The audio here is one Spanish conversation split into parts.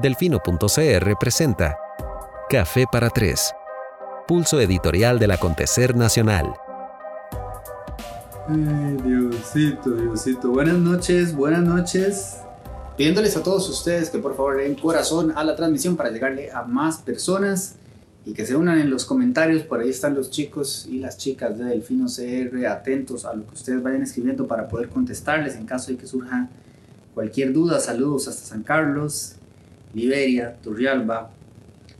Delfino.cr presenta Café para Tres, pulso editorial del acontecer nacional. Ay, Diosito, Diosito. Buenas noches, buenas noches. Pidiéndoles a todos ustedes que por favor den corazón a la transmisión para llegarle a más personas y que se unan en los comentarios. Por ahí están los chicos y las chicas de Delfino CR atentos a lo que ustedes vayan escribiendo para poder contestarles en caso de que surja cualquier duda. Saludos hasta San Carlos, Liberia, Turrialba.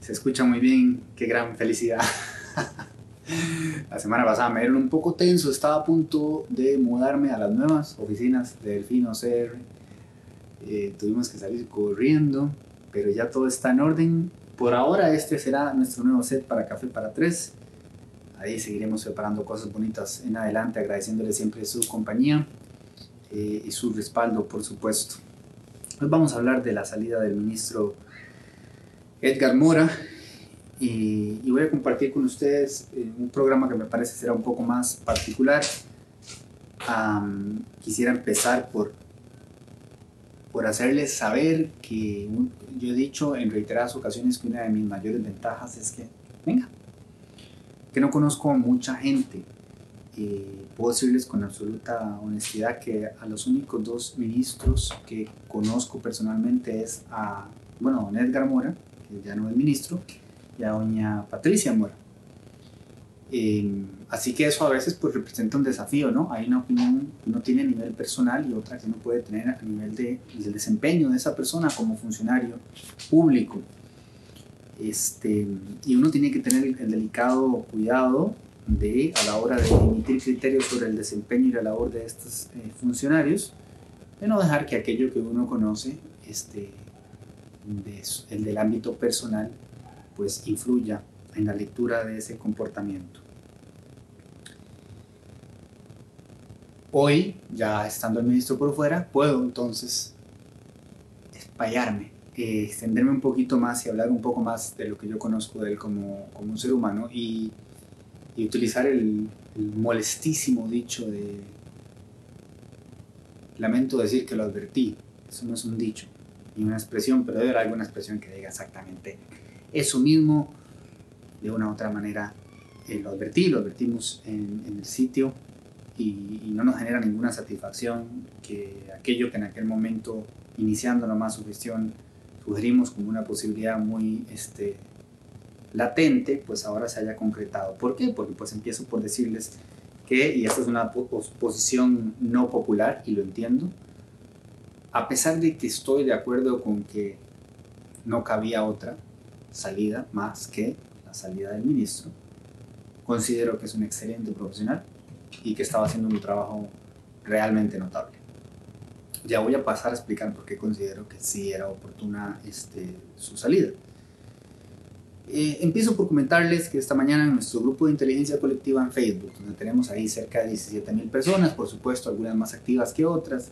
Se escucha muy bien, qué gran felicidad. La semana pasada me dieron un poco tenso, estaba a punto de mudarme a las nuevas oficinas de Delfino CR. Eh, tuvimos que salir corriendo, pero ya todo está en orden. Por ahora este será nuestro nuevo set para Café para Tres. Ahí seguiremos preparando cosas bonitas en adelante, agradeciéndole siempre su compañía eh, y su respaldo, por supuesto. Hoy vamos a hablar de la salida del ministro Edgar Mora y, voy a compartir con ustedes eh, un programa que me parece será un poco más particular. Quisiera empezar por, por hacerles saber que yo he dicho en reiteradas ocasiones que una de mis mayores ventajas es que, venga, que no conozco a mucha gente. Eh, puedo decirles con absoluta honestidad que a los únicos dos ministros que conozco personalmente es a, bueno, a don Edgar Mora, que ya no es ministro, y a doña Patricia Mora. Eh, así que eso a veces pues representa un desafío, ¿no? Hay una opinión que uno tiene a nivel personal y otra que uno puede tener a nivel de, del desempeño de esa persona como funcionario público. Este, y uno tiene que tener el, el delicado cuidado de, a la hora de emitir criterios sobre el desempeño y la labor de estos eh, funcionarios, de no dejar que aquello que uno conoce, este, el del ámbito personal, pues influya en la lectura de ese comportamiento. Hoy, ya estando el ministro por fuera, puedo entonces espallarme, eh, extenderme un poquito más y hablar un poco más de lo que yo conozco de él como, como un ser humano y, y utilizar el, molestísimo dicho de lamento decir que lo advertí. Eso no es un dicho ni una expresión, pero debe haber alguna expresión que diga exactamente eso mismo de una u otra manera eh, lo advertí, lo advertimos en, en el sitio y, y no nos genera ninguna satisfacción que aquello que en aquel momento, iniciando nomás su gestión, sugerimos como una posibilidad muy este, latente, pues ahora se haya concretado. ¿Por qué? Porque pues empiezo por decirles que, y esta es una po- pos- posición no popular, y lo entiendo, a pesar de que estoy de acuerdo con que no cabía otra salida más que la salida del ministro, considero que es un excelente profesional y que estaba haciendo un trabajo realmente notable. Ya voy a pasar a explicar por qué considero que sí era oportuna este, su salida. Eh, empiezo por comentarles que esta mañana en nuestro grupo de inteligencia colectiva en Facebook, donde tenemos ahí cerca de 17 mil personas, por supuesto algunas más activas que otras,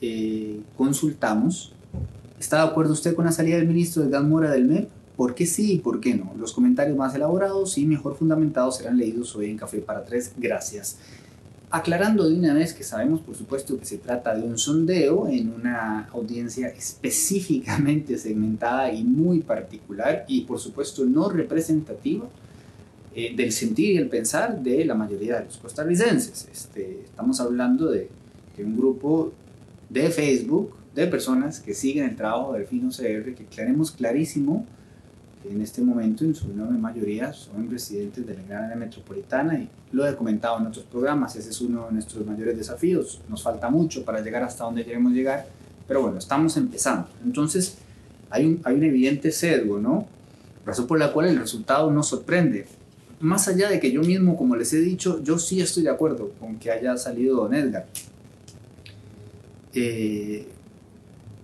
eh, consultamos. ¿Está de acuerdo usted con la salida del ministro Edgar Mora del MEP? ¿Por qué sí y por qué no? Los comentarios más elaborados y mejor fundamentados serán leídos hoy en Café para Tres. Gracias. Aclarando de una vez que sabemos, por supuesto, que se trata de un sondeo en una audiencia específicamente segmentada y muy particular y, por supuesto, no representativa eh, del sentir y el pensar de la mayoría de los costarricenses. Este, estamos hablando de, un grupo de Facebook de personas que siguen el trabajo del Fino CR, que tenemos clarísimo en este momento en su enorme mayoría son residentes de la gran área metropolitana y lo he comentado en otros programas, ese es uno de nuestros mayores desafíos, nos falta mucho para llegar hasta donde queremos llegar, pero bueno, estamos empezando. Entonces hay un, hay un evidente sesgo, ¿no? Razón por la cual el resultado nos sorprende. Más allá de que yo mismo, como les he dicho, yo sí estoy de acuerdo con que haya salido don Edgar. Eh,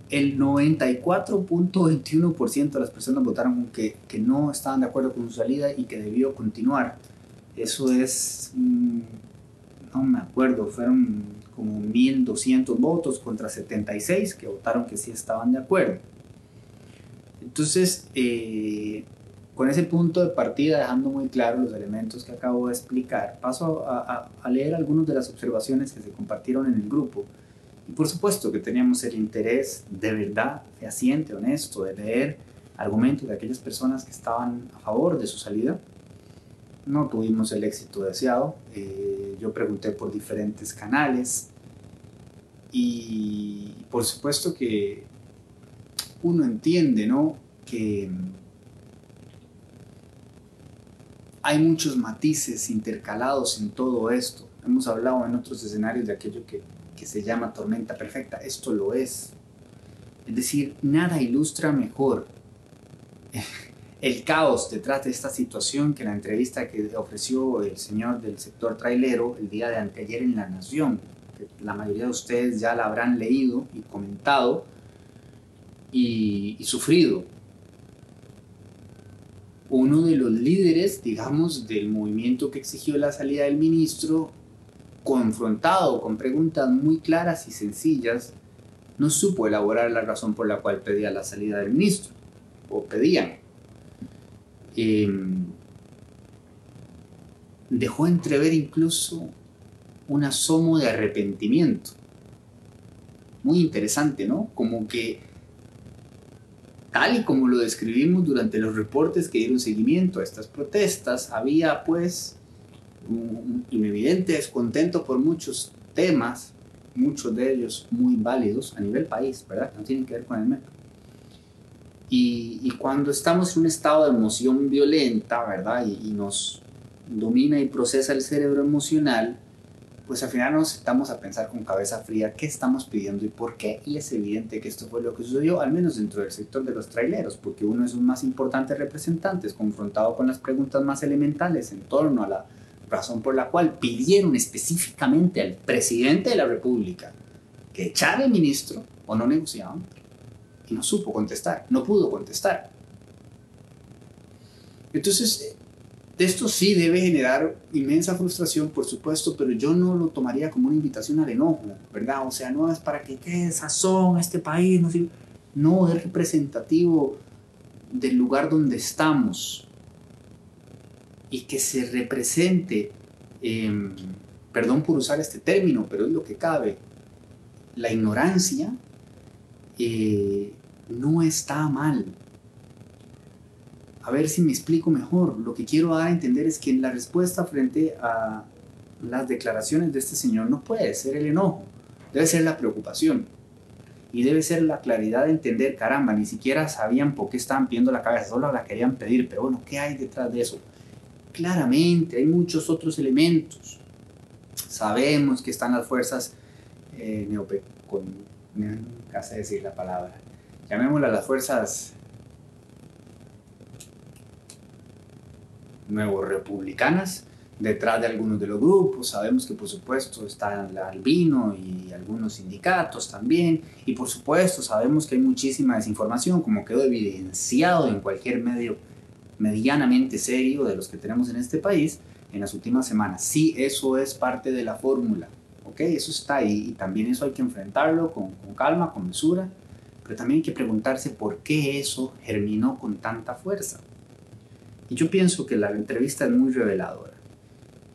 el 94.21% de las personas votaron que, que no estaban de acuerdo con su salida y que debió continuar. Eso es, mm, no me acuerdo, fueron como 1.200 votos contra 76 que votaron que sí estaban de acuerdo. Entonces, eh, con ese punto de partida, dejando muy claro los elementos que acabo de explicar, paso a, a- a leer algunas de las observaciones que se compartieron en el grupo por supuesto que teníamos el interés de verdad, fehaciente, honesto, de leer argumentos de aquellas personas que estaban a favor de su salida. No tuvimos el éxito deseado. Eh, yo pregunté por diferentes canales y por supuesto que uno entiende, ¿no? Que hay muchos matices intercalados en todo esto. Hemos hablado en otros escenarios de aquello que, que se llama tormenta perfecta. Esto lo es. Es decir, nada ilustra mejor el caos detrás de esta situación que la entrevista que ofreció el señor del sector trailero el día de anteayer en La Nación, la mayoría de ustedes ya la habrán leído y comentado y, y sufrido. Uno de los líderes, digamos, del movimiento que exigió la salida del ministro, confrontado con preguntas muy claras y sencillas, no supo elaborar la razón por la cual pedía la salida del ministro, o pedían. Em, dejó entrever incluso un asomo de arrepentimiento. Muy interesante, ¿no? Como que, tal y como lo describimos durante los reportes que dieron seguimiento a estas protestas, había pues un, evidente descontento por muchos temas, muchos de ellos muy válidos a nivel país, ¿verdad? No tienen que ver con el metro. Y, y, cuando estamos en un estado de emoción violenta, ¿verdad? Y, y, nos domina y procesa el cerebro emocional, pues al final nos sentamos a pensar con cabeza fría qué estamos pidiendo y por qué. Y es evidente que esto fue lo que sucedió, al menos dentro del sector de los traileros, porque uno de sus más importantes representantes, confrontado con las preguntas más elementales en torno a la razón por la cual pidieron específicamente al presidente de la República que echara el ministro o no negociaban, y no supo contestar, no pudo contestar. Entonces, esto sí debe generar inmensa frustración, por supuesto, pero yo no lo tomaría como una invitación al enojo, ¿verdad? O sea, no es para que quede sazón a este país, no, no es representativo del lugar donde estamos y que se represente, eh, perdón por usar este término, pero es lo que cabe, la ignorancia eh, no está mal. A ver si me explico mejor. Lo que quiero dar a entender es que la respuesta frente a las declaraciones de este señor no puede ser el enojo, debe ser la preocupación. Y debe ser la claridad de entender, caramba, ni siquiera sabían por qué estaban pidiendo la cabeza, solo la querían pedir, pero bueno, ¿qué hay detrás de eso? Claramente hay muchos otros elementos. Sabemos que están las fuerzas eh, neope decir la palabra, llamémoslas las fuerzas nuevo republicanas detrás de algunos de los grupos. Sabemos que por supuesto está el albino y algunos sindicatos también. Y por supuesto sabemos que hay muchísima desinformación, como quedó evidenciado en cualquier medio medianamente serio de los que tenemos en este país en las últimas semanas. Sí, eso es parte de la fórmula. ¿ok? Eso está ahí y también eso hay que enfrentarlo con, con calma, con mesura, pero también hay que preguntarse por qué eso germinó con tanta fuerza. Y yo pienso que la entrevista es muy reveladora.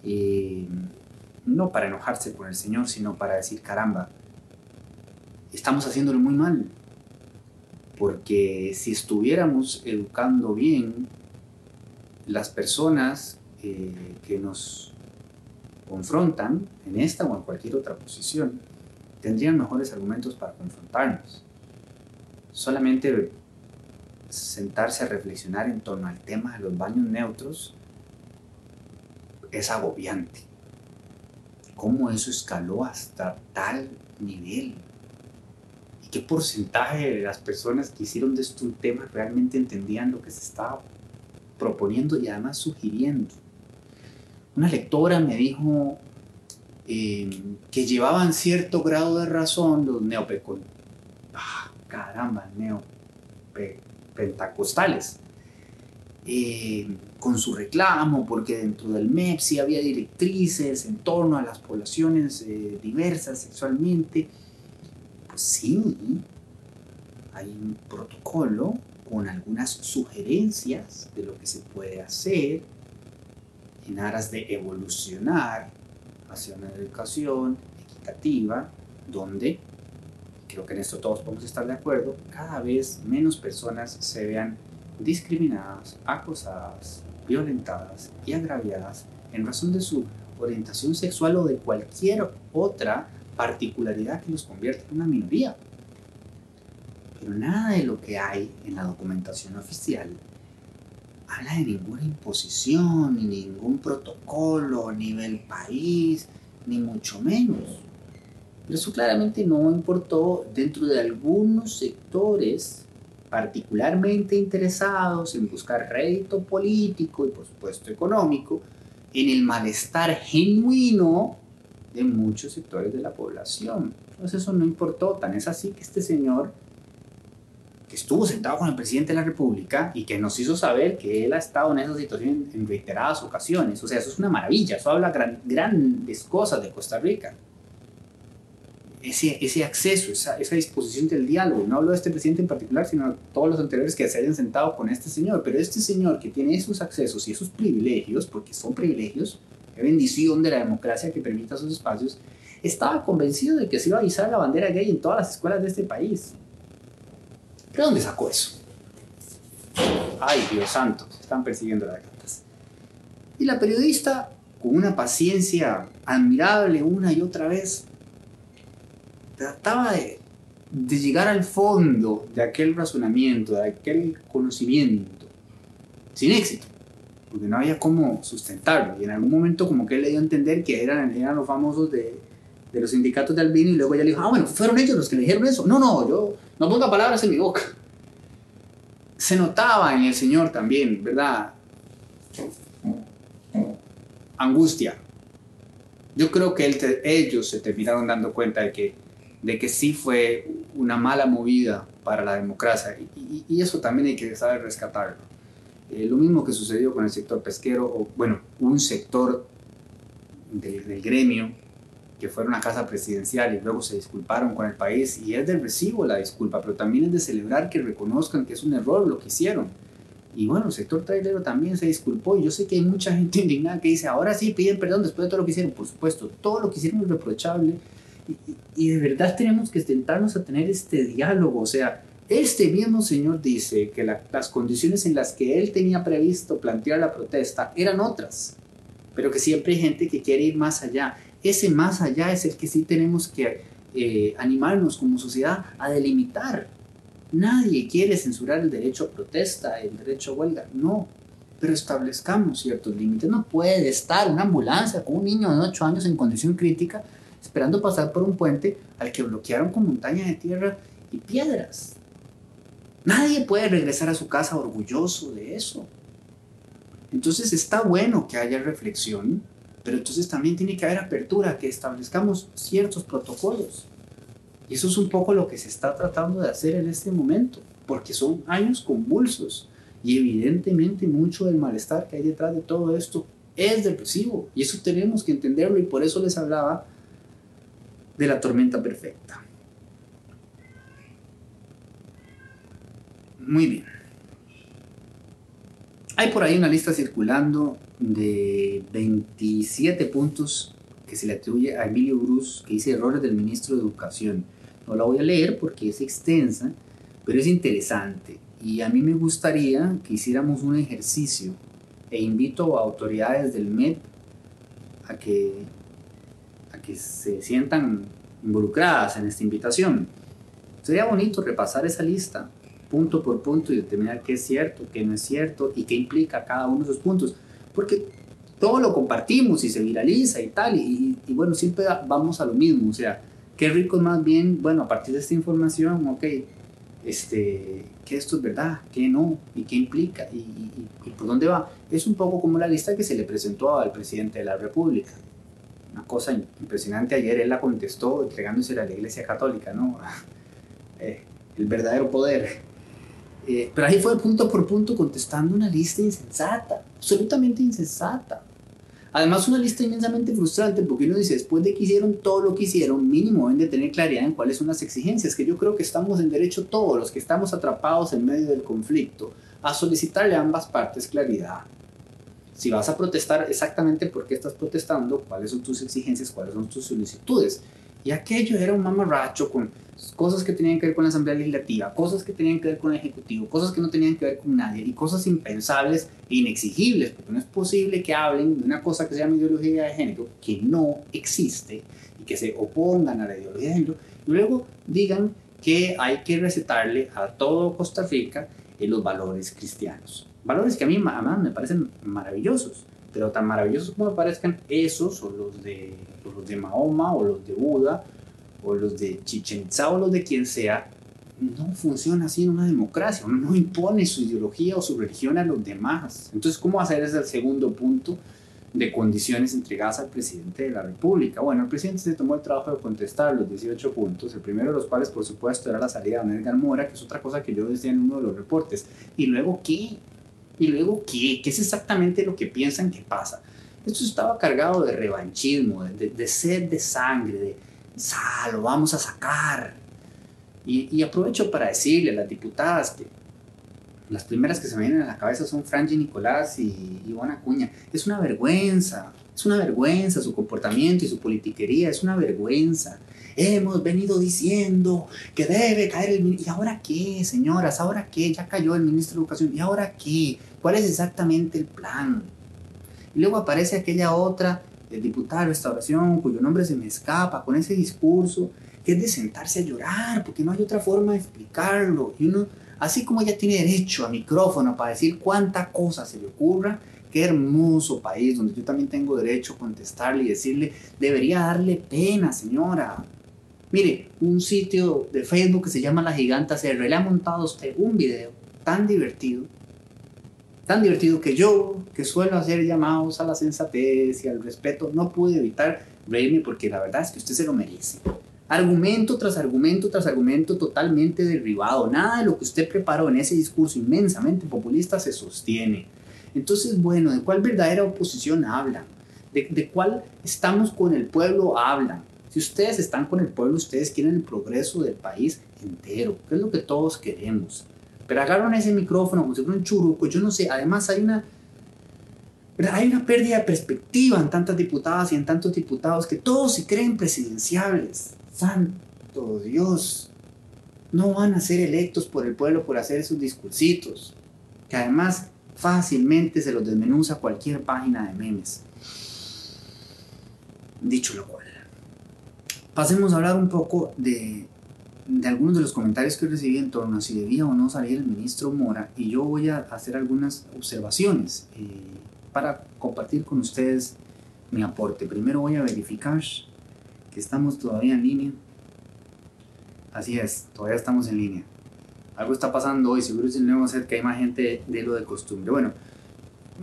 Y no para enojarse con el Señor, sino para decir, caramba, estamos haciéndolo muy mal. Porque si estuviéramos educando bien, las personas eh, que nos confrontan en esta o en cualquier otra posición tendrían mejores argumentos para confrontarnos. Solamente sentarse a reflexionar en torno al tema de los baños neutros es agobiante. ¿Cómo eso escaló hasta tal nivel? ¿Y qué porcentaje de las personas que hicieron de esto un tema realmente entendían lo que se estaba proponiendo y además sugiriendo? Una lectora me dijo eh, que llevaban cierto grado de razón los neopecon... Ah, caramba, neopentacostales. Eh, con su reclamo, porque dentro del MEP sí había directrices en torno a las poblaciones eh, diversas sexualmente. Pues sí, hay un protocolo con algunas sugerencias de lo que se puede hacer en aras de evolucionar hacia una educación equitativa donde creo que en esto todos podemos estar de acuerdo, cada vez menos personas se vean discriminadas, acosadas, violentadas y agraviadas en razón de su orientación sexual o de cualquier otra particularidad que los convierta en una minoría. Pero nada de lo que hay en la documentación oficial habla de ninguna imposición, ni ningún protocolo a nivel país, ni mucho menos. Pero eso claramente no importó dentro de algunos sectores particularmente interesados en buscar rédito político y por supuesto económico, en el malestar genuino de muchos sectores de la población. Entonces eso no importó, tan es así que este señor que estuvo sentado con el presidente de la República y que nos hizo saber que él ha estado en esa situación en reiteradas ocasiones. O sea, eso es una maravilla, eso habla grandes cosas de Costa Rica ese, ese acceso, esa, esa, disposición del diálogo. No hablo de este presidente en particular, sino de todos los anteriores que se hayan sentado con este señor. Pero este señor que tiene esos accesos y esos privilegios, porque son privilegios, qué bendición de la democracia que permita esos espacios, estaba convencido de que se iba a izar la bandera gay en todas las escuelas de este país. ¿De dónde sacó eso? Ay, Dios santo, se están persiguiendo las gatas. Y la periodista, con una paciencia admirable una y otra vez, trataba de, de llegar al fondo de aquel razonamiento, de aquel conocimiento, sin éxito, porque no había cómo sustentarlo. Y en algún momento como que él le dio a entender que eran, eran los famosos de, de los sindicatos de Albino y luego ella le dijo, ah, bueno, fueron ellos los que le dijeron eso. No, no, yo no ponga palabras en mi boca. Se notaba en el Señor también, ¿verdad? Angustia. Yo creo que él ellos se terminaron dando cuenta de que de que sí fue una mala movida para la democracia y, eso también hay que saber rescatarlo. Eh, lo mismo que sucedió con el sector pesquero, o bueno, un sector del gremio que fueron a casa presidencial y luego se disculparon con el país y es del recibo la disculpa, pero también es de celebrar que reconozcan que es un error lo que hicieron. Y bueno, el sector trailero también se disculpó y yo sé que hay mucha gente indignada que dice, ahora sí piden perdón después de todo lo que hicieron. Por supuesto, todo lo que hicieron es reprochable y, de verdad tenemos que sentarnos a tener este diálogo. O sea, este mismo señor dice que las condiciones en las que él tenía previsto plantear la protesta eran otras, pero que siempre hay gente que quiere ir más allá. Ese más allá es el que sí tenemos que eh, animarnos como sociedad a delimitar. Nadie quiere censurar el derecho a protesta, el derecho a huelga, no, pero establezcamos ciertos límites. No puede estar una ambulancia con un niño de 8 años en condición crítica esperando pasar por un puente al que bloquearon con montañas de tierra y piedras. Nadie puede regresar a su casa orgulloso de eso. Entonces está bueno que haya reflexión, pero entonces también tiene que haber apertura, que establezcamos ciertos protocolos. Y eso es un poco lo que se está tratando de hacer en este momento, porque son años convulsos y evidentemente mucho del malestar que hay detrás de todo esto es depresivo y eso tenemos que entenderlo y por eso les hablaba de la tormenta perfecta. Muy bien. Hay por ahí una lista circulando de 27 puntos que se le atribuye a Emilio Bruce, que dice errores del ministro de Educación. No la voy a leer porque es extensa, pero es interesante. Y a mí me gustaría que hiciéramos un ejercicio e invito a autoridades del MED a que que se sientan involucradas en esta invitación. Sería bonito repasar esa lista punto por punto y determinar qué es cierto, qué no es cierto y qué implica cada uno de esos puntos. Porque todo lo compartimos y se viraliza y tal, y, bueno, siempre vamos a lo mismo. O sea, qué rico más bien, bueno, a partir de esta información, ok, este, que esto es verdad, qué no, y qué implica, y, y por dónde va. Es un poco como la lista que se le presentó al presidente de la República una cosa impresionante. Ayer él la contestó entregándose a la Iglesia Católica, ¿no? Eh, el verdadero poder. Eh, pero ahí fue punto por punto contestando una lista insensata, absolutamente insensata. Además, una lista inmensamente frustrante porque uno dice, después de que hicieron todo lo que hicieron, mínimo deben de tener claridad en cuáles son las exigencias, que yo creo que estamos en derecho todos los que estamos atrapados en medio del conflicto a solicitarle a ambas partes claridad si vas a protestar, exactamente por qué estás protestando, cuáles son tus exigencias, cuáles son tus solicitudes. Y aquello era un mamarracho con cosas que tenían que ver con la Asamblea Legislativa, cosas que tenían que ver con el Ejecutivo, cosas que no tenían que ver con nadie y cosas impensables e inexigibles, porque no es posible que hablen de una cosa que se llama ideología de género, que no existe y que se opongan a la ideología de género, y luego digan que hay que recetarle a todo Costa Rica eh, los valores cristianos. Valores que a mí además me parecen maravillosos, pero tan maravillosos como parezcan esos o los de, los de Mahoma o los de Buda o los de Chichen Itza o los de quien sea, no funciona así en una democracia. Uno no impone su ideología o su religión a los demás. Entonces, ¿cómo hacer ese segundo punto de condiciones entregadas al presidente de la República? Bueno, el presidente se tomó el trabajo de contestar los 18 puntos, el primero de los cuales, por supuesto, era la salida de Edgar Mora, que es otra cosa que yo decía en uno de los reportes. ¿Y luego qué? ¿Y luego qué? ¿Qué es exactamente lo que piensan que pasa? Esto estaba cargado de revanchismo, de, de sed de sangre, de lo vamos a sacar. Y, aprovecho para decirle a las diputadas que las primeras que se me vienen a la cabeza son Franji Nicolás y Ivona Acuña. Es una vergüenza, es una vergüenza su comportamiento y su politiquería, es una vergüenza. Hemos venido diciendo que debe caer el ministro. ¿Y ahora qué, señoras? ¿Ahora qué? Ya cayó el ministro de Educación. ¿Y ahora qué? ¿Cuál es exactamente el plan? Y luego aparece aquella otra el diputado de restauración, cuyo nombre se me escapa, con ese discurso, que es de sentarse a llorar, porque no hay otra forma de explicarlo. Y uno, así como ella tiene derecho a micrófono para decir cuánta cosa se le ocurra, qué hermoso país, donde yo también tengo derecho a contestarle y decirle, debería darle pena, señora. Mire, un sitio de Facebook que se llama La Giganta CR le ha montado a usted un video tan divertido tan divertido que yo, que suelo hacer llamados a la sensatez y al respeto, no pude evitar reírme porque la verdad es que usted se lo merece. Argumento tras argumento tras argumento totalmente derribado. Nada de lo que usted preparó en ese discurso inmensamente populista se sostiene. Entonces, bueno, ¿de cuál verdadera oposición hablan? ¿De, de cuál estamos con el pueblo hablan? Si ustedes están con el pueblo, ustedes quieren el progreso del país entero, que es lo que todos queremos. Pero agarran ese micrófono como si fuera un churuco, yo no sé, además hay una, hay una pérdida de perspectiva en tantas diputadas y en tantos diputados que todos se creen presidenciables. Santo Dios, no van a ser electos por el pueblo por hacer esos discursitos, que además fácilmente se los desmenuza cualquier página de memes. Dicho lo cual, pasemos a hablar un poco de de algunos de los comentarios que recibí en torno a si debía o no salir el ministro Mora y yo voy a hacer algunas observaciones eh, para compartir con ustedes mi aporte. Primero voy a verificar que estamos todavía en línea. Así es, todavía estamos en línea. Algo está pasando hoy, seguro es el nuevo set que hay más gente de lo de costumbre. Bueno,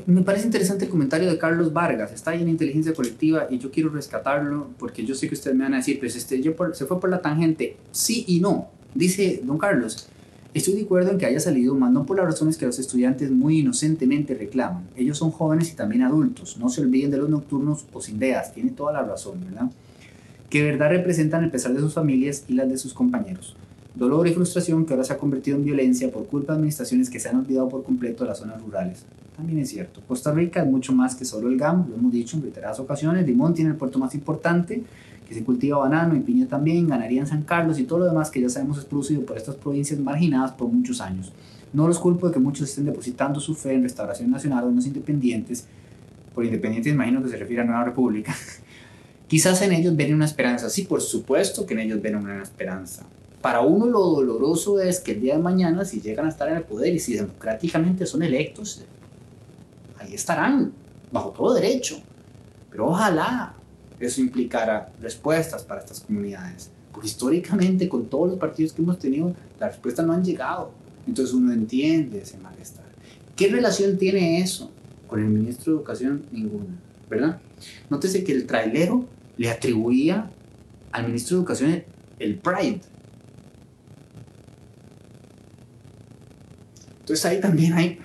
me parece interesante el comentario de Carlos Vargas. Está ahí en inteligencia colectiva y yo quiero rescatarlo porque yo sé que ustedes me van a decir, pues este, yo se fue por la tangente. Sí y no. Dice don Carlos, estoy de acuerdo en que haya salido, más no por las razones que los estudiantes muy inocentemente reclaman. Ellos son jóvenes y también adultos. No se olviden de los nocturnos o sin ideas. Tiene toda la razón, ¿verdad? Que verdad representan el pesar de sus familias y las de sus compañeros. Dolor y frustración que ahora se ha convertido en violencia por culpa de administraciones que se han olvidado por completo de las zonas rurales. También es cierto. Costa Rica es mucho más que solo el GAM, lo hemos dicho en reiteradas ocasiones. Limón tiene el puerto más importante, que se cultiva banano y piña también, ganaría en San Carlos y todo lo demás que ya sabemos es producido por estas provincias marginadas por muchos años. No los culpo de que muchos estén depositando su fe en Restauración Nacional o en los independientes. Por independientes imagino que se refiere a Nueva República. Quizás en ellos ven una esperanza. Sí, por supuesto que en ellos ven una esperanza para uno lo doloroso es que el día de mañana, si llegan a estar en el poder y si democráticamente son electos, ahí estarán, bajo todo derecho. Pero ojalá eso implicara respuestas para estas comunidades. Porque históricamente, con todos los partidos que hemos tenido, las respuestas no han llegado. Entonces uno entiende ese malestar. ¿Qué relación tiene eso con el ministro de Educación? Ninguna, ¿verdad? Nótese que el trailero le atribuía al ministro de Educación el Pride, Entonces ahí también hay,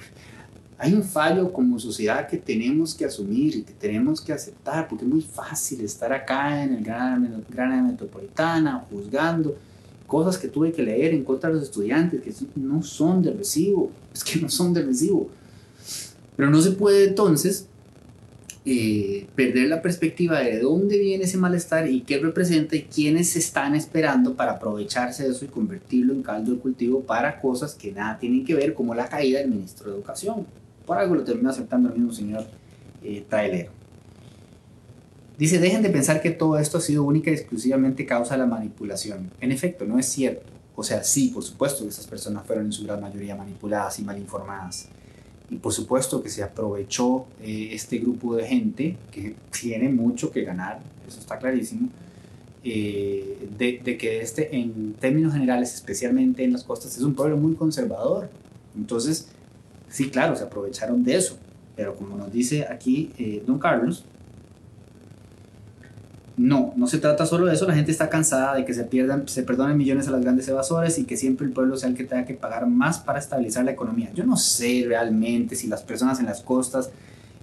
hay un fallo como sociedad que tenemos que asumir y que tenemos que aceptar, porque es muy fácil estar acá en el gran, metropolitana juzgando cosas que tuve que leer en contra de los estudiantes, que no son de recibo, es que no son de recibo. Pero no se puede entonces eh, perder la perspectiva de dónde viene ese malestar y qué representa y quiénes están esperando para aprovecharse de eso y convertirlo en caldo de cultivo para cosas que nada tienen que ver, como la caída del ministro de Educación. Por algo lo terminó aceptando el mismo señor eh, Trailero. Dice, dejen de pensar que todo esto ha sido única y exclusivamente causa de la manipulación. En efecto, no es cierto. O sea, sí, por supuesto que esas personas fueron en su gran mayoría manipuladas y mal informadas y por supuesto que se aprovechó eh, este grupo de gente que tiene mucho que ganar, eso está clarísimo, eh, de, que este en términos generales, especialmente en las costas, es un pueblo muy conservador. Entonces, sí, claro, se aprovecharon de eso, pero como nos dice aquí eh, don Carlos, no, no se trata solo de eso, la gente está cansada de que se pierdan, se perdonen millones a las grandes evasores y que siempre el pueblo sea el que tenga que pagar más para estabilizar la economía. Yo no sé realmente si las personas en las costas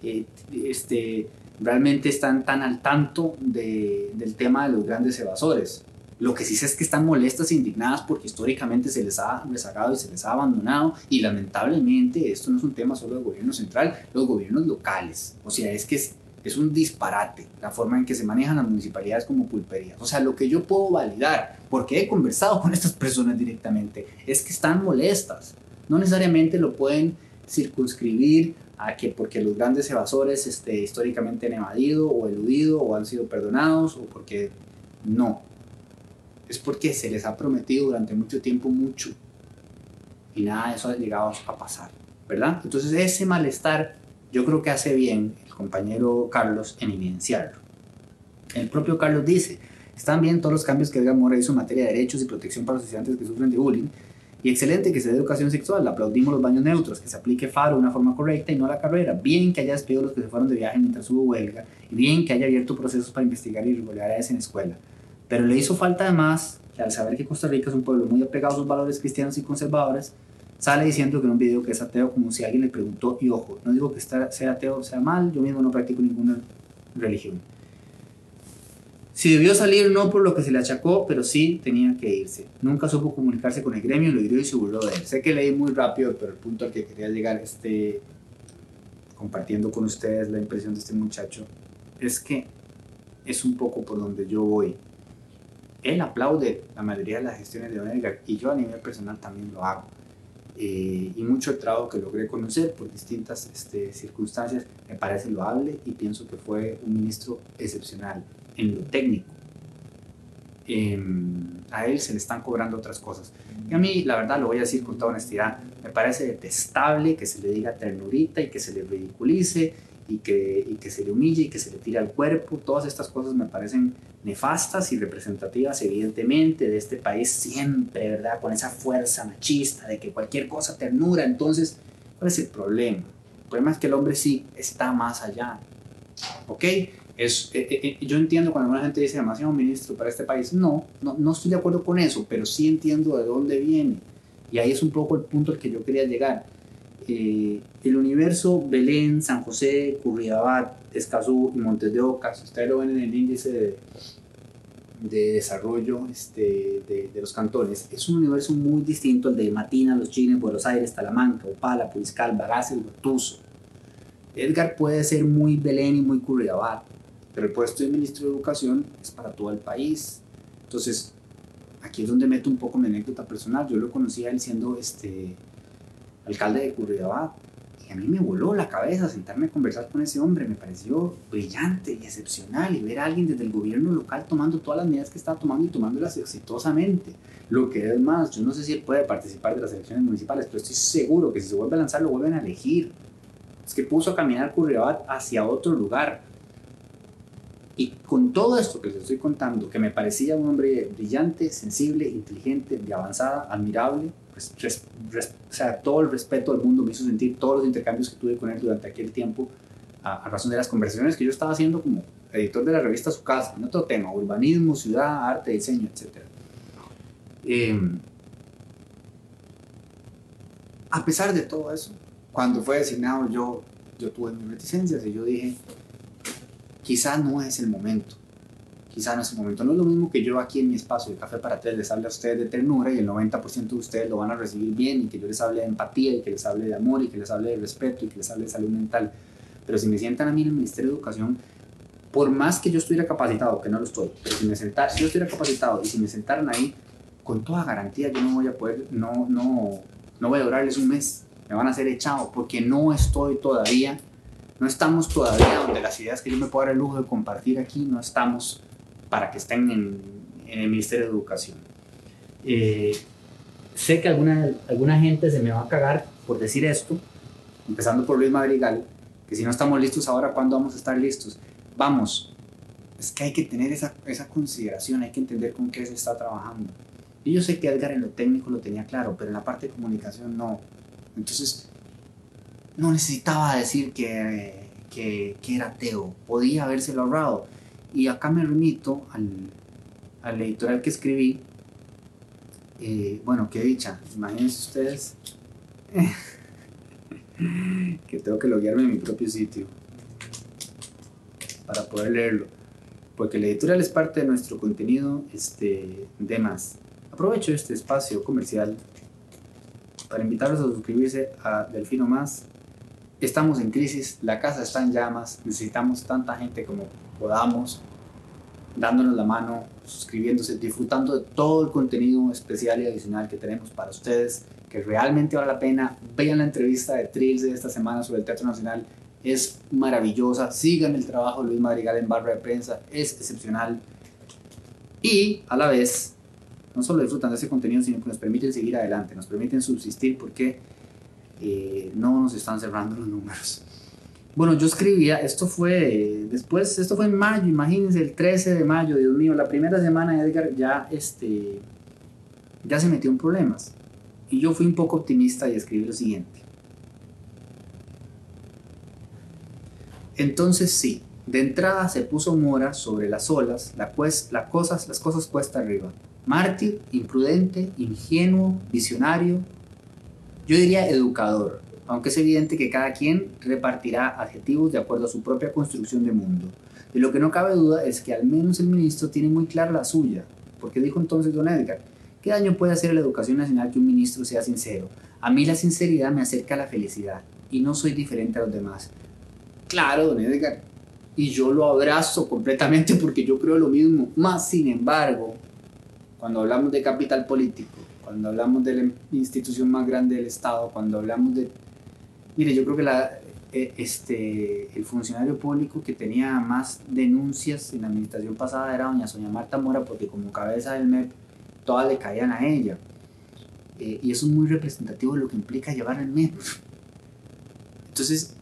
eh, este, realmente están tan al tanto de, del tema de los grandes evasores. Lo que sí sé es que están molestas e indignadas porque históricamente se les ha rezagado y se les ha abandonado y lamentablemente esto no es un tema solo del gobierno central, los gobiernos locales. O sea, es que es, es un disparate la forma en que se manejan las municipalidades como pulperías. O sea, lo que yo puedo validar, porque he conversado con estas personas directamente, es que están molestas. No necesariamente lo pueden circunscribir a que porque los grandes evasores este, históricamente han evadido o eludido o han sido perdonados o porque no. Es porque se les ha prometido durante mucho tiempo mucho y nada de eso ha llegado a pasar, ¿verdad? Entonces ese malestar yo creo que hace bien compañero Carlos en evidenciarlo. El propio Carlos dice, están bien todos los cambios que Edgar Mora hizo en materia de derechos y protección para los estudiantes que sufren de bullying, y excelente que se dé educación sexual, aplaudimos los baños neutros, que se aplique FARO de una forma correcta y no la carrera, bien que haya despedido a los que se fueron de viaje mientras hubo huelga, y bien que haya abierto procesos para investigar irregularidades en escuela. Pero le hizo falta además al saber que Costa Rica es un pueblo muy apegado a sus valores cristianos y conservadores, sale diciendo que en un video que es ateo como si alguien le preguntó, y ojo, no digo que ser ateo sea mal, yo mismo no practico ninguna religión. Si debió salir no por lo que se le achacó, pero sí tenía que irse. Nunca supo comunicarse con el gremio, lo hirió y se burló de él. Sé que leí muy rápido, pero el punto al que quería llegar, este, compartiendo con ustedes la impresión de este muchacho, es que es un poco por donde yo voy. Él aplaude la mayoría de las gestiones de Don Edgar y yo a nivel personal también lo hago. Eh, y mucho trabajo que logré conocer por distintas este, circunstancias me parece loable y pienso que fue un ministro excepcional en lo técnico. Em, a él se le están cobrando otras cosas. Y a mí, la verdad, lo voy a decir con toda honestidad, me parece detestable que se le diga ternurita y que se le ridiculice y que, y que se le humille y que se le tire al cuerpo. Todas estas cosas me parecen nefastas y representativas, evidentemente, de este país siempre, ¿verdad? Con esa fuerza machista de que cualquier cosa ternura. Entonces, ¿cuál es el problema? El problema es que el hombre sí está más allá. ¿Ok? Es, eh, eh, eh, yo entiendo cuando una gente dice demasiado ministro para este país. No, no, no estoy de acuerdo con eso, pero sí entiendo de dónde viene. Y ahí es un poco el punto al que yo quería llegar eh, el universo Belén, San José, Curriabat, Escazú y Montes de Oca, ustedes lo ven en el índice de, de desarrollo este, de, los cantones, es un universo muy distinto al de Matina, Los Chines, Buenos Aires, Talamanca, Opala, Puriscal, Bagaces, Gotuso. Edgar puede ser muy Belén y muy Curriabat, pero el puesto de ministro de Educación es para todo el país. Entonces, aquí es donde meto un poco mi anécdota personal. Yo lo conocí a él siendo este, alcalde de Curridabat. Y a mí me voló la cabeza sentarme a conversar con ese hombre, me pareció brillante y excepcional y ver a alguien desde el gobierno local tomando todas las medidas que estaba tomando y tomándolas exitosamente. Lo que es más, yo no sé si él puede participar de las elecciones municipales, pero estoy seguro que si se vuelve a lanzar lo vuelven a elegir. Es que puso a caminar Curridabat hacia otro lugar. Y con todo esto que les estoy contando, que me parecía un hombre brillante, sensible, inteligente, de avanzada, admirable, todo el respeto del mundo me hizo sentir todos los intercambios que tuve con él durante aquel tiempo, a, razón de las conversaciones que yo estaba haciendo como editor de la revista Su Casa, en otro tema, urbanismo, ciudad, arte, diseño, etc. Em, a pesar de todo eso, cuando fue designado yo, yo tuve mis reticencias y yo dije, quizá no es el momento quizá en ese momento. No es lo mismo que yo aquí en mi espacio de Café para Tres les hable a ustedes de ternura y el 90% de ustedes lo van a recibir bien y que yo les hable de empatía y que les hable de amor y que les hable de respeto y que les hable de salud mental. pero si me sientan a mí en el Ministerio de Educación, por más que yo estuviera capacitado, que no lo estoy, pero si, me sentara, si yo estuviera capacitado y si me sentaran ahí, con toda garantía yo no voy a poder, no, no, no voy a durarles un mes, me van a hacer echado, porque no estoy todavía, no estamos todavía donde las ideas que yo me puedo dar el lujo de compartir aquí, no estamos para que estén en, el Ministerio de Educación. Eh, sé que alguna, alguna gente se me va a cagar por decir esto, empezando por Luis Madrigal, que si no estamos listos ahora, ¿cuándo vamos a estar listos? Vamos, es que hay que tener esa, esa consideración, hay que entender con qué se está trabajando. Y yo sé que Edgar en lo técnico lo tenía claro, pero en la parte de comunicación no. Entonces, no necesitaba decir que, que, que era ateo, podía habérselo ahorrado. Y acá me remito al, al editorial que escribí. Eh, bueno, qué dicha, imagínense ustedes que tengo que loguearme en mi propio sitio para poder leerlo. Porque la editorial es parte de nuestro contenido este, de más. Aprovecho este espacio comercial para invitarlos a suscribirse a Delfino Más. Estamos en crisis, la casa está en llamas, necesitamos tanta gente como podamos, dándonos la mano, suscribiéndose, disfrutando de todo el contenido especial y adicional que tenemos para ustedes, que realmente vale la pena. Vean la entrevista de Trills de esta semana sobre el Teatro Nacional, es maravillosa. Sigan el trabajo de Luis Madrigal en barra de prensa, es excepcional. Y a la vez, no solo disfrutan de ese contenido, sino que nos permiten seguir adelante, nos permiten subsistir porque eh, no nos están cerrando los números. Bueno, yo escribía, esto fue después, esto fue en mayo, imagínense, el 13 de mayo, Dios mío, la primera semana Edgar ya, este, ya se metió en problemas. Y yo fui un poco optimista y escribí lo siguiente. Entonces sí, de entrada se puso Mora sobre las olas, la la cosas, las cosas cuesta arriba. Mártir, imprudente, ingenuo, visionario, yo diría educador, aunque es evidente que cada quien repartirá adjetivos de acuerdo a su propia construcción de mundo. De lo que no cabe duda es que al menos el ministro tiene muy clara la suya, porque dijo entonces don Edgar, ¿qué daño puede hacer a la educación nacional que un ministro sea sincero? A mí la sinceridad me acerca a la felicidad y no soy diferente a los demás. Claro, don Edgar, y yo lo abrazo completamente porque yo creo lo mismo. Más sin embargo, cuando hablamos de capital político, cuando hablamos de la institución más grande del Estado, cuando hablamos de... Mire, yo creo que la, eh, este, el funcionario público que tenía más denuncias en la administración pasada era doña Sonia Marta Mora, porque como cabeza del MEP, todas le caían a ella. Eh, y eso es muy representativo de lo que implica llevar el MEP. Entonces,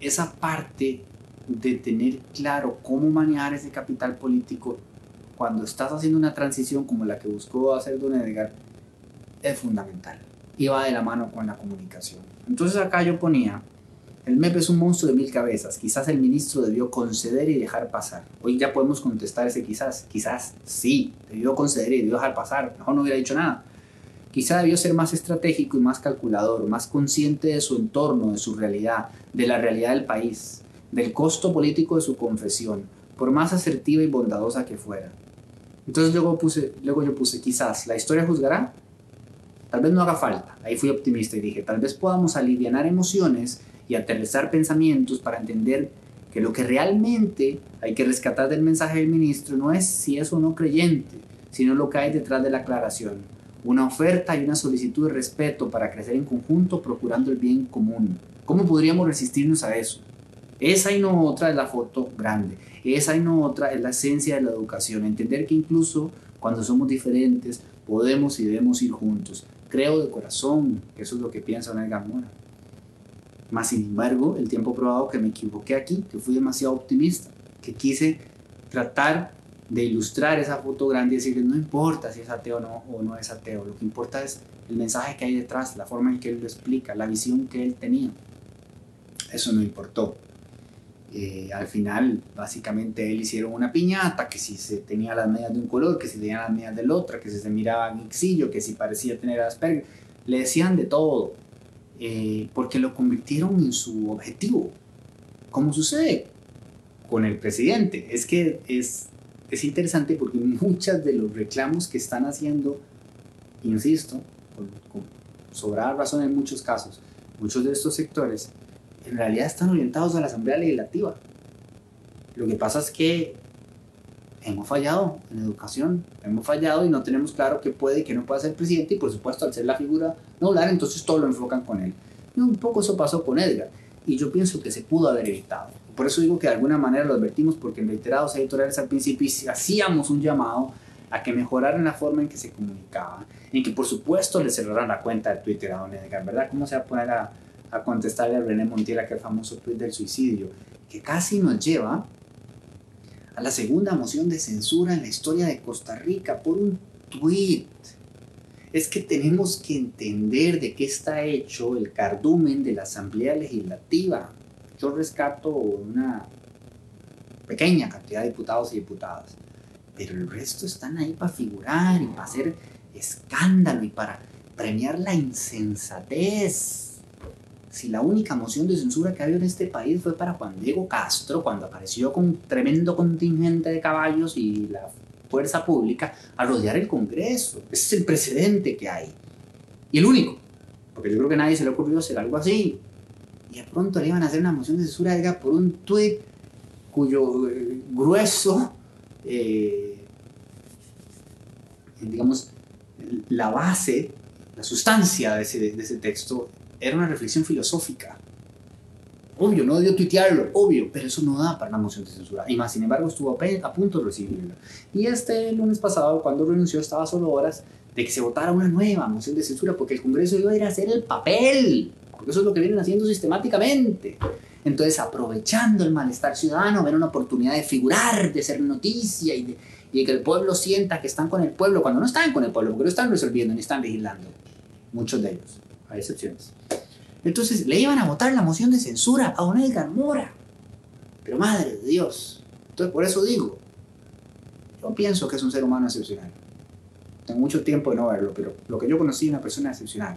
esa parte de tener claro cómo manejar ese capital político cuando estás haciendo una transición como la que buscó hacer Don Edgar es fundamental va de la mano con la comunicación. Entonces acá yo ponía, el MEP es un monstruo de mil cabezas, quizás el ministro debió conceder y dejar pasar. Hoy ya podemos contestar ese quizás, quizás sí, debió conceder y debió dejar pasar, mejor no hubiera dicho nada. Quizá debió ser más estratégico y más calculador, más consciente de su entorno, de su realidad, de la realidad del país, del costo político de su confesión, por más asertiva y bondadosa que fuera. Entonces luego, puse, luego yo puse, quizás, ¿la historia juzgará? Tal vez no haga falta. Ahí fui optimista y dije, tal vez podamos aliviar emociones y aterrizar pensamientos para entender que lo que realmente hay que rescatar del mensaje del ministro no es si es o no creyente, sino lo que hay detrás de la aclaración una oferta y una solicitud de respeto para crecer en conjunto procurando el bien común. ¿Cómo podríamos resistirnos a eso? Esa y no otra es la foto grande. Esa y no otra es la esencia de la educación. Entender que incluso cuando somos diferentes podemos y debemos ir juntos. Creo de corazón que eso es lo que piensa una Mora. Más sin embargo, el tiempo probado que me equivoqué aquí, que fui demasiado optimista, que quise tratar de ilustrar esa foto grande y decirle, no importa si es ateo o no, o no es ateo, lo que importa es el mensaje que hay detrás, la forma en que él lo explica, la visión que él tenía. Eso no importó. Eh, al final, básicamente, él hicieron una piñata, que si se tenía las medias de un color, que si tenía las medias del otro, que si se miraba mixillo, que si parecía tener Asperger, le decían de todo, eh, porque lo convirtieron en su objetivo, como sucede con el presidente. Es que es es interesante porque muchos de los reclamos que están haciendo, insisto, con, con sobrada razón en muchos casos, muchos de estos sectores en realidad están orientados a la Asamblea Legislativa. Lo que pasa es que hemos fallado en educación, hemos fallado y no tenemos claro qué puede y qué no puede ser presidente y por supuesto al ser la figura nodular entonces todo lo enfocan con él. Y un poco eso pasó con Edgar y yo pienso que se pudo haber evitado. Por eso digo que de alguna manera lo advertimos porque en reiterados editoriales al principio hacíamos un llamado a que mejoraran la forma en que se comunicaba, en que por supuesto le cerraran la cuenta de Twitter a Don Edgar, ¿verdad? ¿Cómo se va a poner a, a contestarle a René Montiel aquel famoso tweet del suicidio? Que casi nos lleva a la segunda moción de censura en la historia de Costa Rica por un tweet. Es que tenemos que entender de qué está hecho el cardumen de la Asamblea Legislativa. Yo rescato una pequeña cantidad de diputados y diputadas pero el resto están ahí para figurar y para hacer escándalo y para premiar la insensatez. Si la única moción de censura que había en este país fue para Juan Diego Castro, cuando apareció con un tremendo contingente de caballos y la fuerza pública a rodear el Congreso. Ese es el precedente que hay. Y el único, porque yo creo que a nadie se le ocurrió hacer algo así. Y de pronto le iban a hacer una moción de censura por un tuit cuyo eh, grueso eh, digamos, la base, la sustancia de ese, de ese texto era una reflexión filosófica. Obvio, no debió tuitearlo, obvio, pero eso no da para una moción de censura. Y más, sin embargo, estuvo a, punto de recibirla. Y este lunes pasado, cuando renunció, estaba solo horas de que se votara una nueva moción de censura, porque el Congreso iba a ir a hacer el papel, porque eso es lo que vienen haciendo sistemáticamente. Entonces, aprovechando el malestar ciudadano, ver una oportunidad de figurar, de ser noticia y de, que el pueblo sienta que están con el pueblo, cuando no están con el pueblo, porque no están resolviendo ni están vigilando. Muchos de ellos, hay excepciones. Entonces, le iban a votar la moción de censura a don Edgar Mora. Pero madre de Dios. Entonces, por eso digo, yo pienso que es un ser humano excepcional. Tengo mucho tiempo de no verlo, pero lo que yo conocí es una persona excepcional.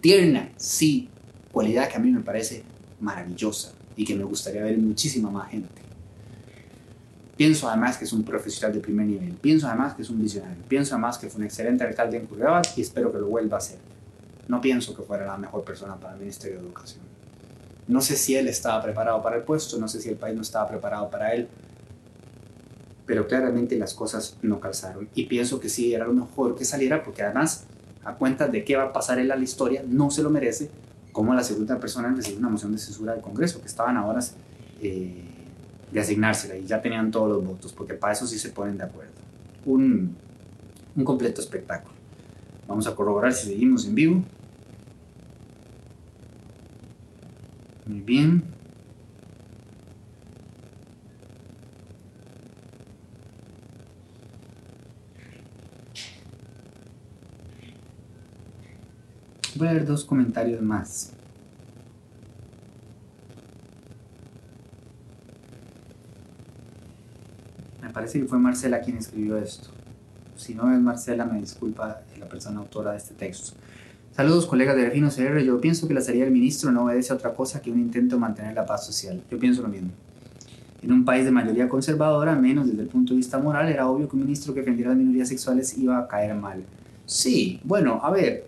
Tierna, sí, cualidad que a mí me parece maravillosa y que me gustaría ver muchísima más gente. Pienso además que es un profesional de primer nivel, pienso además que es un visionario, pienso además que fue un excelente alcalde en Curriabat y espero que lo vuelva a ser. No pienso que fuera la mejor persona para el Ministerio de Educación. No sé si él estaba preparado para el puesto, no sé si el país no estaba preparado para él, pero claramente las cosas no calzaron. Y pienso que sí era lo mejor que saliera, porque además, a cuenta de qué va a pasar él a la historia, no se lo merece, como la segunda persona recibió una moción de censura del Congreso, que estaban a horas eh, de asignársela y ya tenían todos los votos, porque para eso sí se ponen de acuerdo. Un, un completo espectáculo. Vamos a corroborar si seguimos en vivo. Muy bien. Voy a ver dos comentarios más. Me parece que fue Marcela quien escribió esto. Si no es Marcela, me disculpa la persona autora de este texto. Saludos colegas de Refino CR. Yo pienso que la salida del ministro no obedece a otra cosa que un intento de mantener la paz social. Yo pienso lo mismo. En un país de mayoría conservadora, menos desde el punto de vista moral, era obvio que un ministro que defendiera las minorías sexuales iba a caer mal. Sí, bueno, a ver,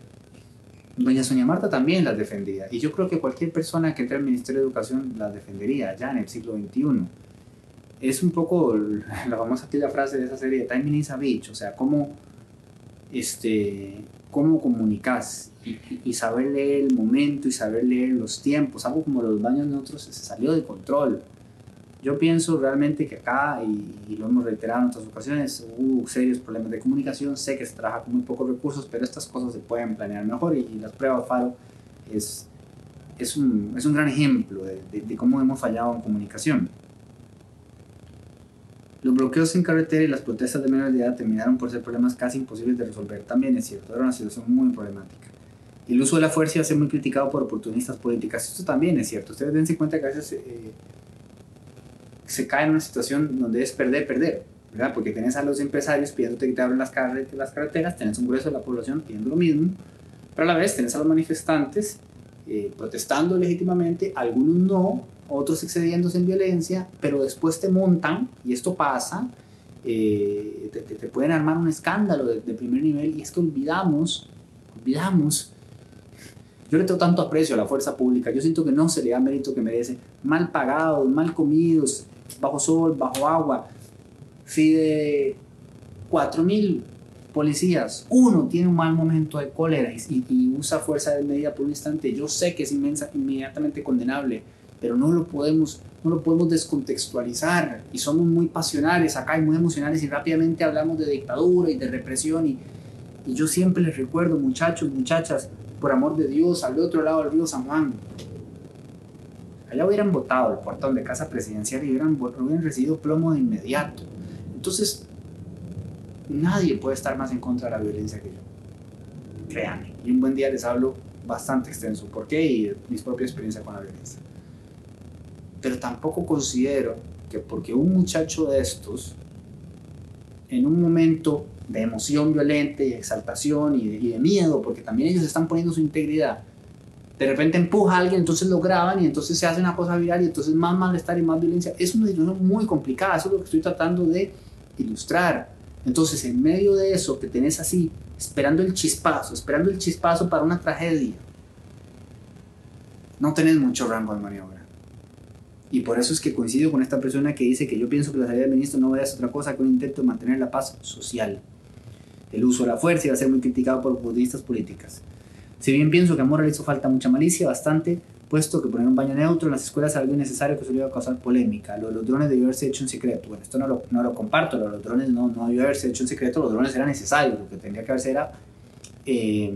Doña Sonia Marta también las defendía. Y yo creo que cualquier persona que entre al Ministerio de Educación las defendería ya en el siglo XXI. Es un poco la famosa aquella frase de esa serie Time is a Beach, o sea, cómo, este, cómo comunicas y, y, saber leer el momento y saber leer los tiempos, algo como los baños de nosotros se salió de control. Yo pienso realmente que acá, y, lo hemos reiterado en otras ocasiones, hubo serios problemas de comunicación, sé que se trabaja con muy pocos recursos, pero estas cosas se pueden planear mejor y, las pruebas FARO es, es, un, es un gran ejemplo de, de, cómo hemos fallado en comunicación. Los bloqueos en carretera y las protestas de menores de edad terminaron por ser problemas casi imposibles de resolver. También es cierto, era una situación muy problemática. El uso de la fuerza iba a ser muy criticado por oportunistas políticas. Esto también es cierto. Ustedes dense cuenta que a veces eh, se cae en una situación donde es perder, perder, ¿verdad? Porque tenés a los empresarios pidiéndote que te abran las, las carreteras, tenés un grueso de la población pidiendo lo mismo, pero a la vez tenés a los manifestantes eh, protestando legítimamente, algunos no, otros excediéndose en violencia, pero después te montan, y esto pasa, eh, te, te, pueden armar un escándalo de, de, primer nivel, y es que olvidamos, olvidamos Yo le tengo tanto aprecio a la fuerza pública, yo siento que no se le da mérito que merece. Mal pagados, mal comidos, bajo sol, bajo agua. Si de 4.000 policías, uno tiene un mal momento de cólera y, usa fuerza de medida por un instante, yo sé que es inmensa, inmediatamente condenable, pero no lo podemos no lo podemos descontextualizar y somos muy pasionales acá y muy emocionales y rápidamente hablamos de dictadura y de represión y, y yo siempre les recuerdo muchachos, muchachas, por amor de Dios, al otro lado del río San Juan, allá hubieran votado el portón de casa presidencial y hubieran, hubieran recibido plomo de inmediato. Entonces, nadie puede estar más en contra de la violencia que yo. Créanme. Y un buen día les hablo bastante extenso por qué y mis propias experiencias con la violencia. Pero tampoco considero que porque un muchacho de estos, en un momento de emoción violenta y exaltación y de, miedo, porque también ellos están poniendo su integridad, de repente empuja a alguien, entonces lo graban y entonces se hace una cosa viral y entonces más malestar y más violencia. Es una situación muy complicada, eso es lo que estoy tratando de ilustrar. Entonces, en medio de eso que tenés así, esperando el chispazo, esperando el chispazo para una tragedia, no tenés mucho rango de maniobra. Y por eso es que coincido con esta persona que dice que yo pienso que la salida del ministro no ser otra cosa que un intento de mantener la paz social. El uso de la fuerza iba a ser muy criticado por los políticas. Si bien pienso que a Mora le hizo falta mucha malicia, bastante, puesto que poner un baño neutro en las escuelas era algo innecesario que solo iba a causar polémica. Lo de los drones debió haberse hecho en secreto. Bueno, esto no lo, no lo comparto, lo de los drones no, no debió haberse hecho en secreto, los drones eran necesarios, lo que tendría que haberse era... Eh,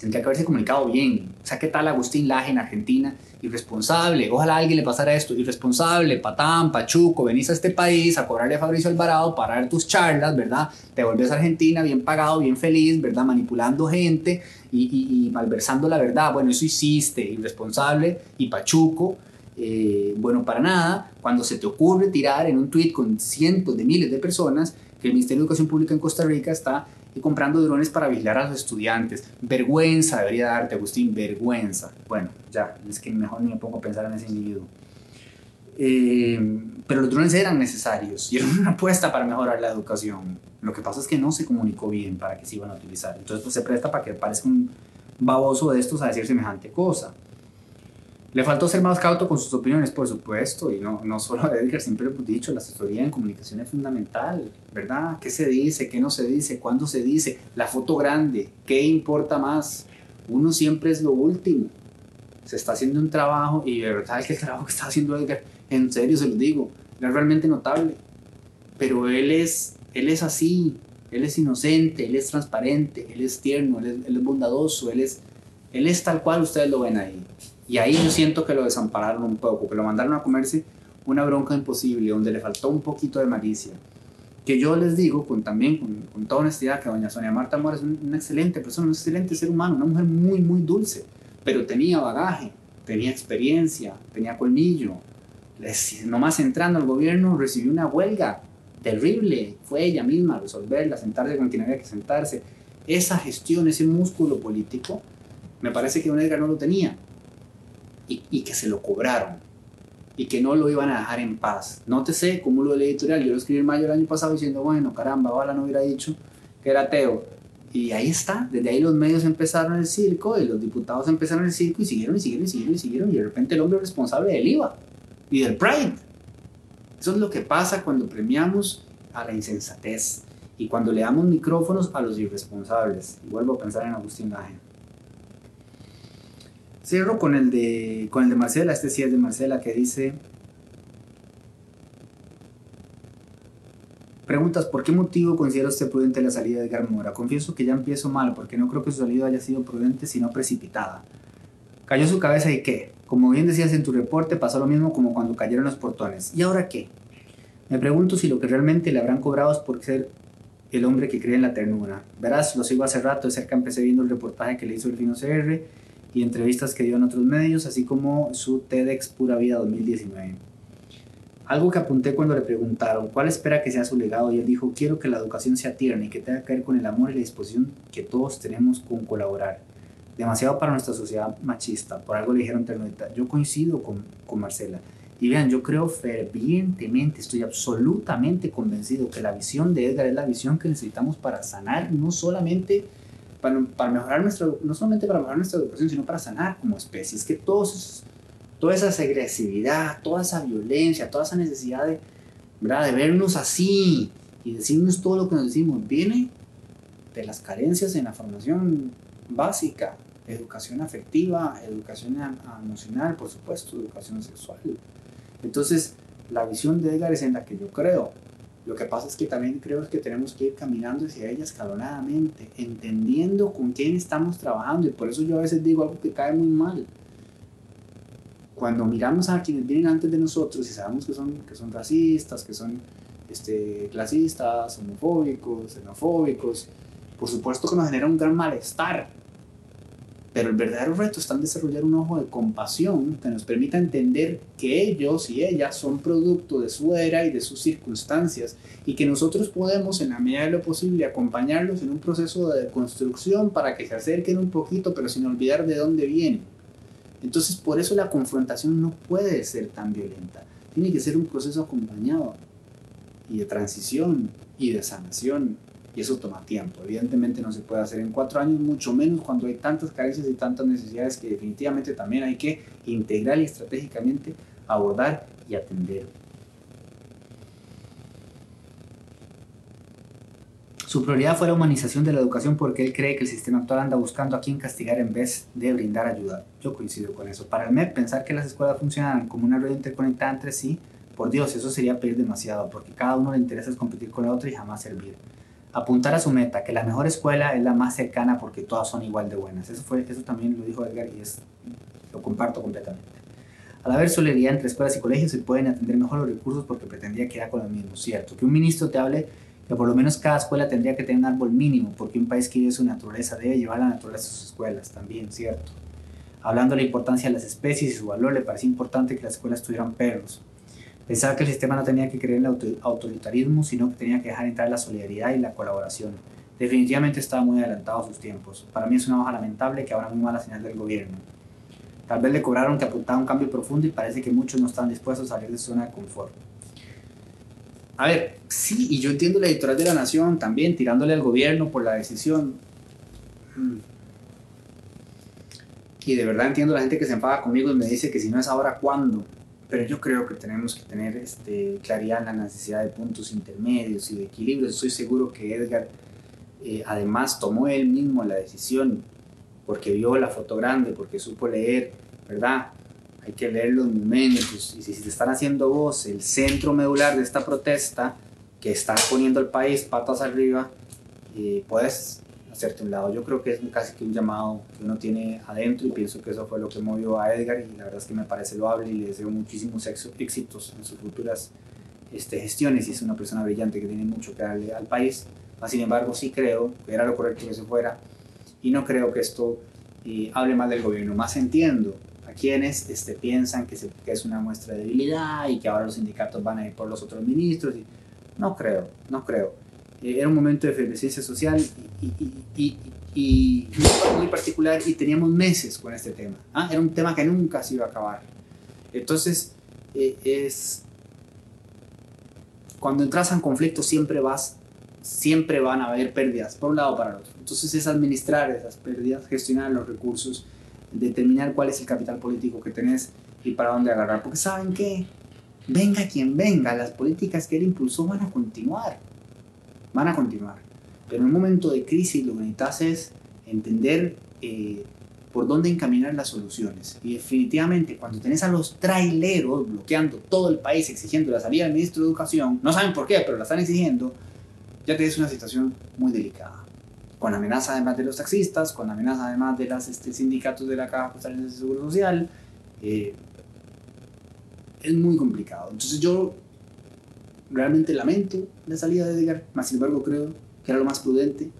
tendría que haberse comunicado bien. O sea, ¿qué tal Agustín Laje en Argentina? Irresponsable, ojalá a alguien le pasara esto, irresponsable, patán, pachuco, venís a este país a cobrarle a Fabricio Alvarado para dar tus charlas, ¿verdad? Te volvés a Argentina bien pagado, bien feliz, ¿verdad? Manipulando gente y, malversando la verdad. Bueno, eso hiciste, irresponsable y pachuco. Eh, bueno, para nada, cuando se te ocurre tirar en un tweet con cientos de miles de personas que el Ministerio de Educación Pública en Costa Rica está comprando drones para vigilar a los estudiantes. Vergüenza debería darte, Agustín, vergüenza. Bueno, ya, es que mejor ni me pongo a pensar en ese individuo. Eh, pero los drones eran necesarios y eran una apuesta para mejorar la educación. Lo que pasa es que no se comunicó bien para que se iban a utilizar. Entonces pues, se presta para que parezca un baboso de estos a decir semejante cosa. Le faltó ser más cauto con sus opiniones, por supuesto, y no, no solo a Edgar, siempre lo hemos dicho, la asesoría en comunicación es fundamental, ¿verdad? ¿Qué se dice? ¿Qué no se dice? ¿Cuándo se dice? La foto grande, ¿qué importa más? Uno siempre es lo último. Se está haciendo un trabajo y de verdad que el trabajo que está haciendo Edgar, en serio se lo digo, es realmente notable. Pero él es, él es así, él es inocente, él es transparente, él es tierno, él es, él es bondadoso, él es, él es tal cual ustedes lo ven ahí. Y ahí yo siento que lo desampararon un poco, que lo mandaron a comerse una bronca imposible, donde le faltó un poquito de malicia. Que yo les digo con, también con, con toda honestidad que doña Sonia Marta Mora es una excelente persona, un excelente ser humano, una mujer muy, muy dulce, pero tenía bagaje, tenía experiencia, tenía colmillo. nomás entrando al gobierno recibió una huelga terrible, fue ella misma a resolverla, sentarse con quien había que sentarse. Esa gestión, ese músculo político, me parece que Don Edgar no lo tenía y, que se lo cobraron y que no lo iban a dejar en paz. Nótese cómo lo del editorial, yo lo escribí en mayo del año pasado diciendo, bueno, caramba, ojalá no hubiera dicho que era ateo. Y ahí está, desde ahí los medios empezaron el circo y los diputados empezaron el circo y siguieron y siguieron y siguieron y siguieron y de repente el hombre responsable del IVA y del Pride. Eso es lo que pasa cuando premiamos a la insensatez y cuando le damos micrófonos a los irresponsables. Y vuelvo a pensar en Agustín Laje. Cierro con el de, con el de Marcela, este sí es de Marcela, que dice... Preguntas, ¿por qué motivo considera usted prudente la salida de Edgar Mora? Confieso que ya empiezo mal, porque no creo que su salida haya sido prudente, sino precipitada. Cayó su cabeza y qué? Como bien decías en tu reporte, pasó lo mismo como cuando cayeron los portones. ¿Y ahora qué? Me pregunto si lo que realmente le habrán cobrado es por ser el hombre que cree en la ternura. Verás, lo sigo hace rato, de cerca empecé viendo el reportaje que le hizo el Fino CR y entrevistas que dio en otros medios, así como su TEDx Pura Vida 2019. Algo que apunté cuando le preguntaron cuál espera que sea su legado y él dijo, quiero que la educación sea tierna y que tenga que ver con el amor y la disposición que todos tenemos con colaborar. Demasiado para nuestra sociedad machista, por algo le dijeron ternurita. Yo coincido con, con Marcela. Y vean, yo creo fervientemente, estoy absolutamente convencido que la visión de Edgar es la visión que necesitamos para sanar no solamente para, para, mejorar nuestra, no solamente para mejorar nuestra educación, sino para sanar como especie. Es que todos, toda esa agresividad, toda esa violencia, toda esa necesidad de, ¿verdad? de vernos así y decirnos todo lo que nos decimos, viene de las carencias en la formación básica, educación afectiva, educación emocional, por supuesto, educación sexual. Entonces, la visión de Edgar es en la que yo creo. Lo que pasa es que también creo que tenemos que ir caminando hacia ella escalonadamente, entendiendo con quién estamos trabajando. Y por eso yo a veces digo algo que cae muy mal. Cuando miramos a quienes vienen antes de nosotros y sabemos que son, que son racistas, que son este, clasistas, homofóbicos, xenofóbicos, por supuesto que nos genera un gran malestar pero el verdadero reto está en desarrollar un ojo de compasión que nos permita entender que ellos y ellas son producto de su era y de sus circunstancias y que nosotros podemos en la medida de lo posible acompañarlos en un proceso de construcción para que se acerquen un poquito pero sin olvidar de dónde vienen. Entonces por eso la confrontación no puede ser tan violenta. Tiene que ser un proceso acompañado y de transición y de sanación y eso toma tiempo. Evidentemente no se puede hacer en cuatro años, mucho menos cuando hay tantas carencias y tantas necesidades que definitivamente también hay que integrar y estratégicamente abordar y atender. Su prioridad fue la humanización de la educación porque él cree que el sistema actual anda buscando a quién castigar en vez de brindar ayuda. Yo coincido con eso. Para el MEP, pensar que las escuelas funcionan como una red interconectada entre sí, por Dios, eso sería pedir demasiado, porque cada uno le interesa competir con el otro y jamás servir apuntar a su meta, que la mejor escuela es la más cercana porque todas son igual de buenas. Eso, fue, eso también lo dijo Edgar y es, lo comparto completamente. Al haber solidaridad entre escuelas y colegios se pueden atender mejor los recursos porque pretendía que era con lo mismo, cierto. Que un ministro te hable que por lo menos cada escuela tendría que tener un árbol mínimo porque un país que vive su naturaleza debe llevar la naturaleza a sus escuelas, también, cierto. Hablando de la importancia de las especies y su valor, le parecía importante que las escuelas tuvieran perros Pensaba que el sistema no tenía que creer en el autoritarismo, sino que tenía que dejar entrar la solidaridad y la colaboración. Definitivamente estaba muy adelantado a sus tiempos. Para mí es una baja lamentable que ahora muy mala señal del gobierno. Tal vez le cobraron que apuntaba un cambio profundo y parece que muchos no están dispuestos a salir de su zona de confort. A ver, sí, y yo entiendo la editorial de la Nación también tirándole al gobierno por la decisión. Mm. Y de verdad entiendo la gente que se enfada conmigo y me dice que si no es ahora, ¿cuándo? Pero yo creo que tenemos que tener este, claridad en la necesidad de puntos intermedios y de equilibrio. Estoy seguro que Edgar eh, además tomó él mismo la decisión porque vio la foto grande, porque supo leer, ¿verdad? Hay que leer los momentos y si te están haciendo vos el centro medular de esta protesta que está poniendo el país patas arriba, eh, puedes hacerte un lado. Yo creo que es casi que un llamado que uno tiene adentro y pienso que eso fue lo que movió a Edgar y la verdad es que me parece loable y le deseo muchísimos éxitos en sus futuras este, gestiones y es una persona brillante que tiene mucho que darle al país. Sin embargo, sí creo que era lo correcto que se fuera y no creo que esto eh, hable mal del gobierno. Más entiendo a quienes este, piensan que, es una muestra de debilidad y que ahora los sindicatos van a ir por los otros ministros. No creo, no creo eh, era un momento de efervescencia social y, y, muy particular y teníamos meses con este tema. ¿ah? Era un tema que nunca se iba a acabar. Entonces, eh, es cuando entras en conflicto siempre vas, siempre van a haber pérdidas, por un lado o para el otro. Entonces es administrar esas pérdidas, gestionar los recursos, determinar cuál es el capital político que tenés y para dónde agarrar. Porque saben que, venga quien venga, las políticas que él impulsó van a continuar van a continuar. Pero en un momento de crisis lo que necesitas es entender eh, por dónde encaminar las soluciones. Y definitivamente cuando tenés a los traileros bloqueando todo el país, exigiendo la salida del ministro de Educación, no saben por qué, pero la están exigiendo, ya tienes una situación muy delicada. Con amenaza además de los taxistas, con amenaza además de los este, sindicatos de la Caja Postal de Seguro Social, eh, es muy complicado. Entonces yo realmente lamento la salida de Edgar, más sin embargo creo que era lo más prudente.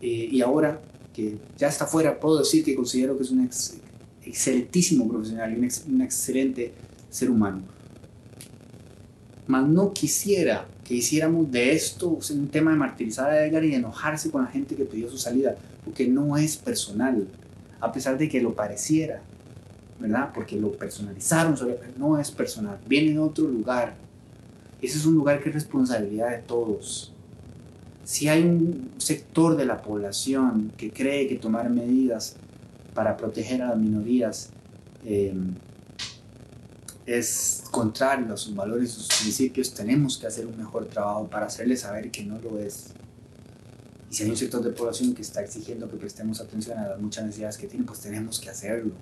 Eh, y ahora que ya está fuera, puedo decir que considero que es un excelentísimo profesional y un, excelente ser humano. Mas no quisiera que hiciéramos de esto un tema de martirizar a Edgar y enojarse con la gente que pidió su salida, porque no es personal, a pesar de que lo pareciera, ¿verdad? Porque lo personalizaron, no es personal, viene de otro lugar, ese es un lugar que es responsabilidad de todos. si hay un sector de la población que cree que tomar medidas para proteger a las minorías eh, es contrario a sus valores y sus principios, tenemos que hacer un mejor trabajo para hacerles saber que no lo es. Y si hay un sector de población que está exigiendo que prestemos atención a las muchas necesidades que tienen, pues tenemos que hacerlo.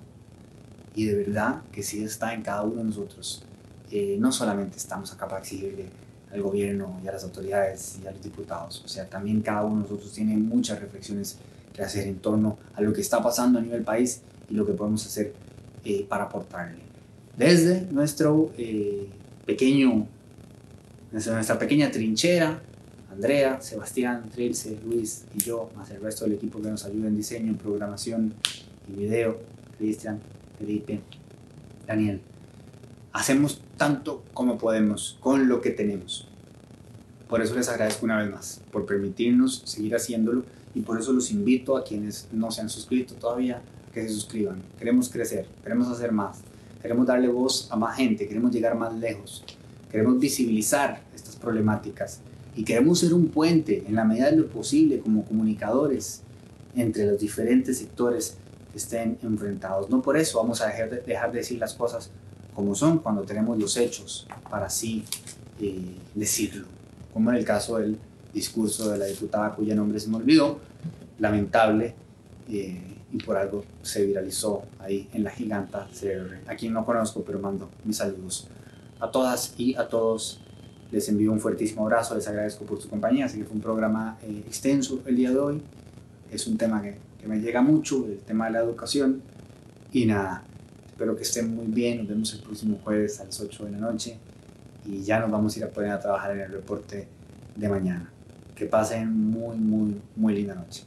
Y de verdad que sí está en cada uno de nosotros. Eh, no solamente estamos acá para exigirle al gobierno y a las autoridades y a los diputados, o sea, también cada uno de nosotros tiene muchas reflexiones que hacer en torno a lo que está pasando a nivel país y lo que podemos hacer eh, para aportarle. Desde nuestro eh, pequeño, desde nuestra pequeña trinchera, Andrea, Sebastián, Trilce, Luis y yo, más el resto del equipo que nos ayuda en diseño, programación y video, Cristian, Felipe, Daniel. Hacemos tanto como podemos con lo que tenemos. Por eso les agradezco una vez más, por permitirnos seguir haciéndolo y por eso los invito a quienes no se han suscrito todavía que se suscriban. Queremos crecer, queremos hacer más, queremos darle voz a más gente, queremos llegar más lejos, queremos visibilizar estas problemáticas y queremos ser un puente en la medida de lo posible como comunicadores entre los diferentes sectores que estén enfrentados. No por eso vamos a dejar de, dejar de decir las cosas como son cuando tenemos los hechos para así eh, decirlo, como en el caso del discurso de la diputada cuyo nombre se me olvidó, lamentable, eh, y por algo se viralizó ahí en la giganta CR. A quien no conozco, pero mando mis saludos a todas y a todos. Les envío un fuertísimo abrazo, les agradezco por su compañía. Así que fue un programa eh, extenso el día de hoy. Es un tema que, que me llega mucho, el tema de la educación. Y nada, espero que estén muy bien. Nos vemos el próximo jueves a las 8 de la noche. Y ya nos vamos a ir a poner a trabajar en el reporte de mañana. Que pasen muy, muy, muy linda noche.